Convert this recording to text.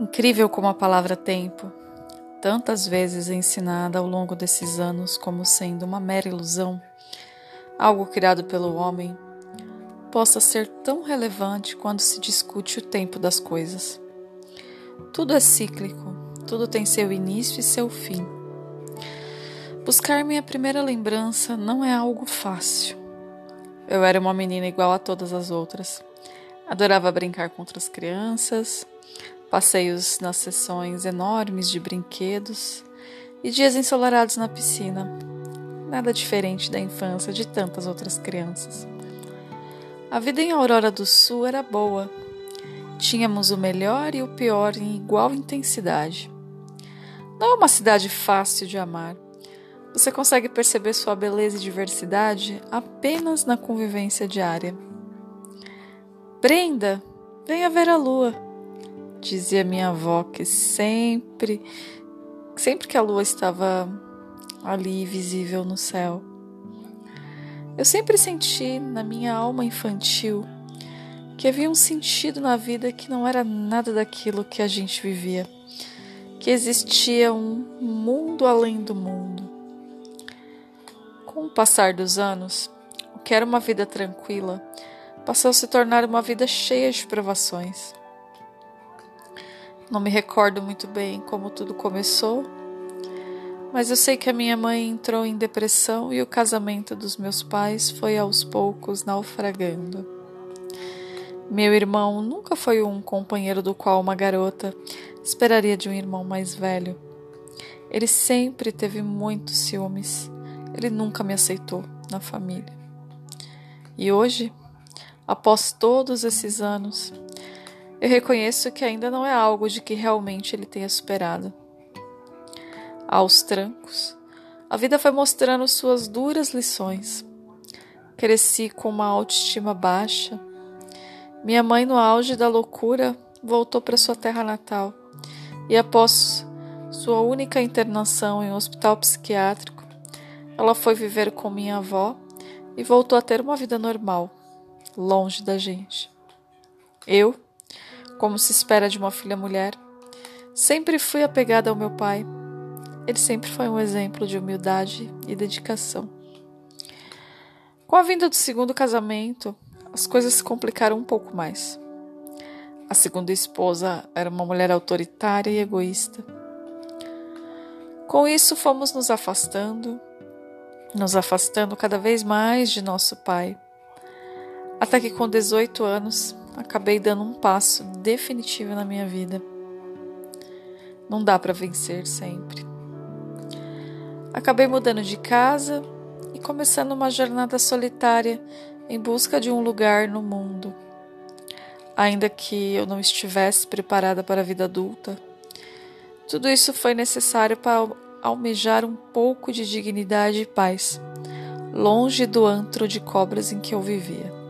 Incrível como a palavra tempo, tantas vezes ensinada ao longo desses anos como sendo uma mera ilusão, algo criado pelo homem, possa ser tão relevante quando se discute o tempo das coisas. Tudo é cíclico, tudo tem seu início e seu fim. Buscar minha primeira lembrança não é algo fácil. Eu era uma menina igual a todas as outras. Adorava brincar com outras crianças, passeios nas sessões enormes de brinquedos e dias ensolarados na piscina. Nada diferente da infância de tantas outras crianças. A vida em Aurora do Sul era boa. Tínhamos o melhor e o pior em igual intensidade. Não é uma cidade fácil de amar. Você consegue perceber sua beleza e diversidade apenas na convivência diária. Brenda, venha ver a lua dizia minha avó que sempre, sempre que a lua estava ali visível no céu, eu sempre senti na minha alma infantil que havia um sentido na vida que não era nada daquilo que a gente vivia, que existia um mundo além do mundo. Com o passar dos anos, o que era uma vida tranquila passou a se tornar uma vida cheia de provações. Não me recordo muito bem como tudo começou, mas eu sei que a minha mãe entrou em depressão e o casamento dos meus pais foi aos poucos naufragando. Meu irmão nunca foi um companheiro do qual uma garota esperaria de um irmão mais velho. Ele sempre teve muitos ciúmes. Ele nunca me aceitou na família. E hoje, após todos esses anos, eu reconheço que ainda não é algo de que realmente ele tenha superado. Aos trancos, a vida foi mostrando suas duras lições. Cresci com uma autoestima baixa. Minha mãe, no auge da loucura, voltou para sua terra natal e, após sua única internação em um hospital psiquiátrico, ela foi viver com minha avó e voltou a ter uma vida normal, longe da gente. Eu, como se espera de uma filha mulher. Sempre fui apegada ao meu pai. Ele sempre foi um exemplo de humildade e dedicação. Com a vinda do segundo casamento, as coisas se complicaram um pouco mais. A segunda esposa era uma mulher autoritária e egoísta. Com isso, fomos nos afastando, nos afastando cada vez mais de nosso pai. Até que, com 18 anos, acabei dando um passo definitivo na minha vida. Não dá para vencer sempre. Acabei mudando de casa e começando uma jornada solitária em busca de um lugar no mundo. Ainda que eu não estivesse preparada para a vida adulta, tudo isso foi necessário para almejar um pouco de dignidade e paz, longe do antro de cobras em que eu vivia.